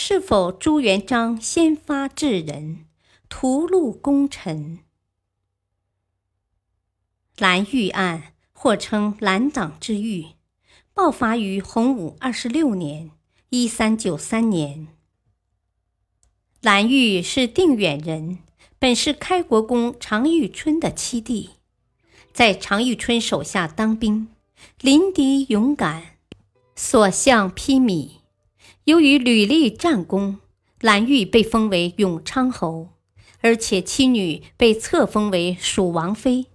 是否朱元璋先发制人，屠戮功臣？蓝玉案或称蓝党之狱，爆发于洪武二十六年（一三九三年）。蓝玉是定远人，本是开国公常遇春的七弟，在常遇春手下当兵，临敌勇敢。所向披靡，由于屡立战功，蓝玉被封为永昌侯，而且妻女被册封为蜀王妃。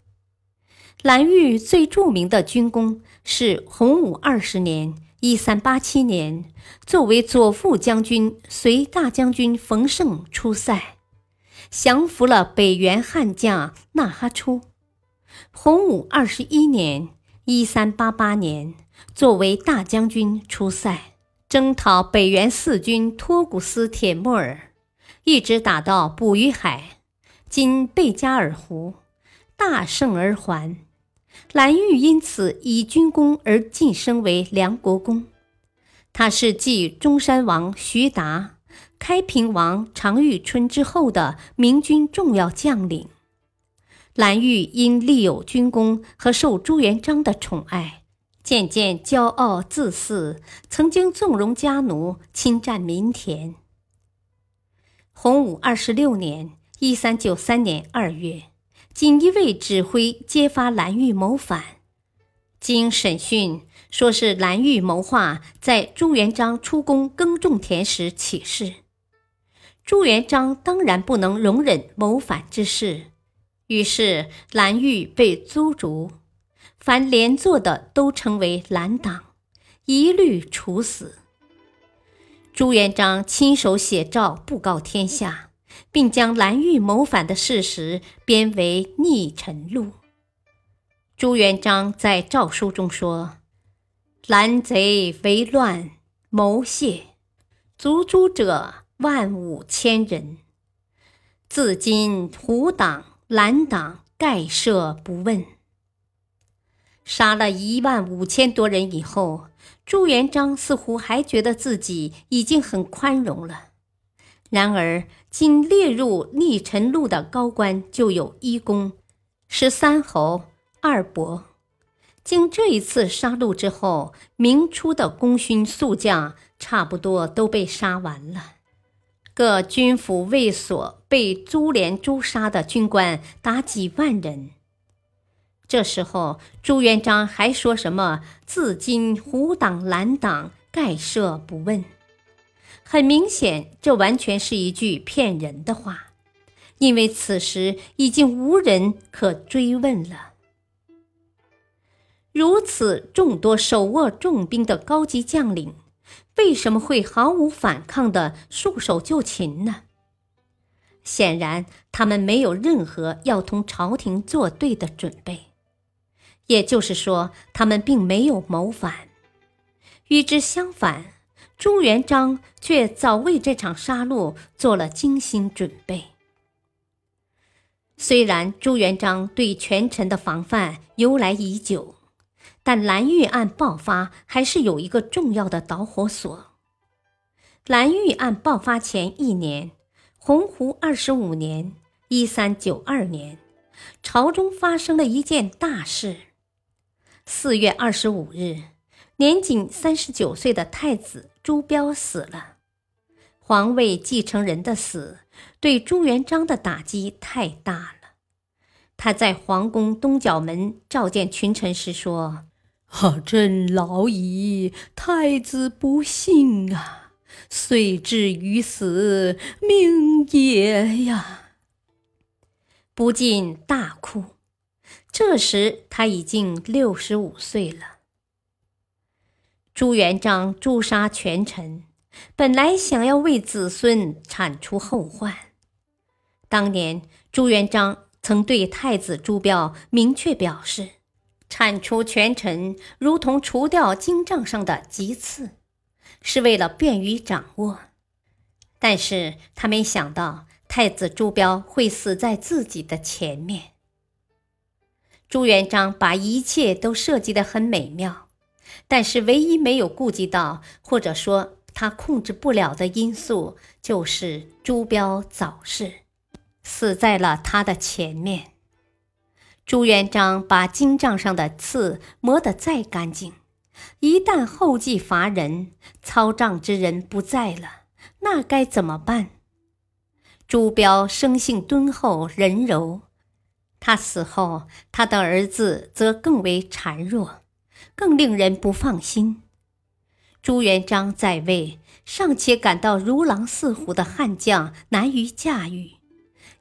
蓝玉最著名的军功是洪武二十年（一三八七年），作为左副将军随大将军冯胜出塞，降服了北元悍将纳哈出。洪武二十一年（一三八八年）。作为大将军出塞，征讨北元四军托古斯铁木儿，一直打到捕鱼海（今贝加尔湖），大胜而还。蓝玉因此以军功而晋升为梁国公。他是继中山王徐达、开平王常遇春之后的明军重要将领。蓝玉因立有军功和受朱元璋的宠爱。渐渐骄傲自恃，曾经纵容家奴侵占民田。洪武二十六年（一三九三年）二月，锦衣卫指挥揭发蓝玉谋反，经审讯，说是蓝玉谋划在朱元璋出宫耕种田时起事。朱元璋当然不能容忍谋反之事，于是蓝玉被诛逐。凡连坐的都称为蓝党，一律处死。朱元璋亲手写诏布告天下，并将蓝玉谋反的事实编为《逆臣录》。朱元璋在诏书中说：“蓝贼为乱谋泄，族诛者万五千人。自今胡党、蓝党概赦不问。”杀了一万五千多人以后，朱元璋似乎还觉得自己已经很宽容了。然而，仅列入逆臣录的高官就有一公、十三侯、二伯。经这一次杀戮之后，明初的功勋宿将差不多都被杀完了。各军府卫所被株连诛杀的军官达几万人。这时候，朱元璋还说什么“自今胡党蓝党概赦不问”，很明显，这完全是一句骗人的话，因为此时已经无人可追问了。如此众多手握重兵的高级将领，为什么会毫无反抗的束手就擒呢？显然，他们没有任何要同朝廷作对的准备。也就是说，他们并没有谋反。与之相反，朱元璋却早为这场杀戮做了精心准备。虽然朱元璋对权臣的防范由来已久，但蓝玉案爆发还是有一个重要的导火索。蓝玉案爆发前一年，洪湖二十五年（一三九二年），朝中发生了一件大事。四月二十五日，年仅三十九岁的太子朱标死了。皇位继承人的死对朱元璋的打击太大了。他在皇宫东角门召见群臣时说：“啊，朕老矣，太子不幸啊，遂至于死，命也呀！”不禁大哭。这时他已经六十五岁了。朱元璋诛杀权臣，本来想要为子孙铲除后患。当年朱元璋曾对太子朱标明确表示，铲除权臣如同除掉经帐上的棘刺，是为了便于掌握。但是他没想到太子朱标会死在自己的前面。朱元璋把一切都设计得很美妙，但是唯一没有顾及到，或者说他控制不了的因素，就是朱标早逝。死在了他的前面。朱元璋把金帐上的刺磨得再干净，一旦后继乏人，操帐之人不在了，那该怎么办？朱标生性敦厚仁柔，他死后，他的儿子则更为孱弱，更令人不放心。朱元璋在位，尚且感到如狼似虎的悍将难于驾驭。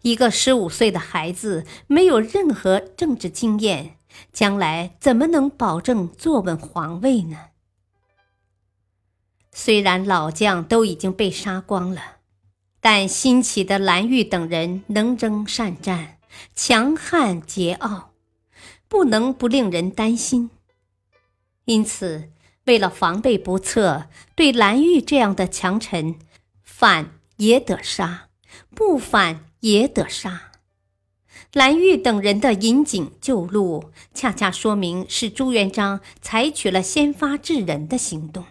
一个十五岁的孩子没有任何政治经验，将来怎么能保证坐稳皇位呢？虽然老将都已经被杀光了，但新起的蓝玉等人能征善战，强悍桀骜，不能不令人担心。因此，为了防备不测，对蓝玉这样的强臣，反也得杀，不反。也得杀。蓝玉等人的引颈救路，恰恰说明是朱元璋采取了先发制人的行动。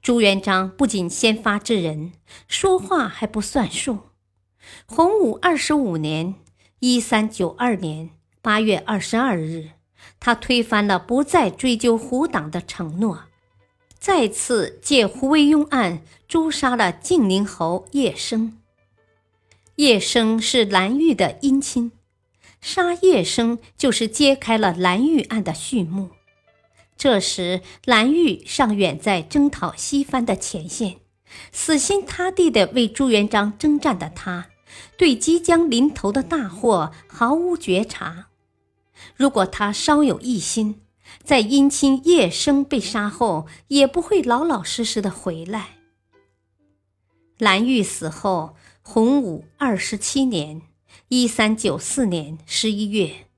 朱元璋不仅先发制人，说话还不算数。洪武二十五年（一三九二年）八月二十二日，他推翻了不再追究胡党的承诺，再次借胡惟庸案诛杀了晋宁侯叶生。叶生是蓝玉的姻亲，杀叶生就是揭开了蓝玉案的序幕。这时，蓝玉尚远在征讨西番的前线，死心塌地的为朱元璋征战的他，对即将临头的大祸毫无觉察。如果他稍有异心，在姻亲叶生被杀后，也不会老老实实的回来。蓝玉死后。洪武二十七年（一三九四年）十一月，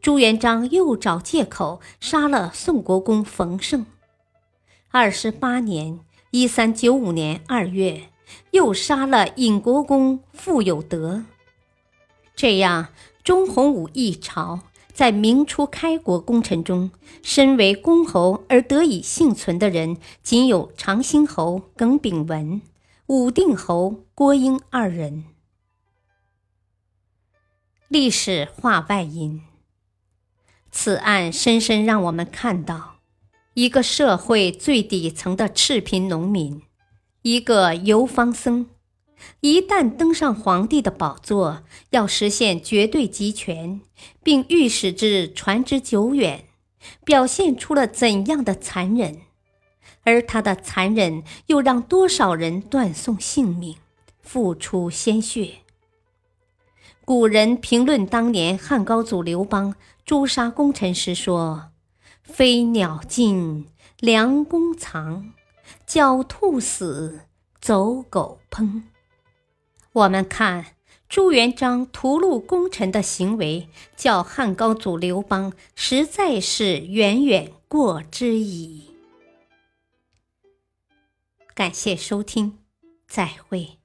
朱元璋又找借口杀了宋国公冯胜。二十八年（一三九五年）二月，又杀了尹国公傅有德。这样，中洪武一朝在明初开国功臣中，身为公侯而得以幸存的人，仅有长兴侯耿炳文。武定侯郭英二人。历史话外音：此案深深让我们看到，一个社会最底层的赤贫农民，一个游方僧，一旦登上皇帝的宝座，要实现绝对集权，并欲使之传之久远，表现出了怎样的残忍？而他的残忍，又让多少人断送性命，付出鲜血。古人评论当年汉高祖刘邦诛杀功臣时说：“飞鸟尽，良弓藏；狡兔死，走狗烹。”我们看朱元璋屠戮功臣的行为，叫汉高祖刘邦实在是远远过之矣。感谢收听，再会。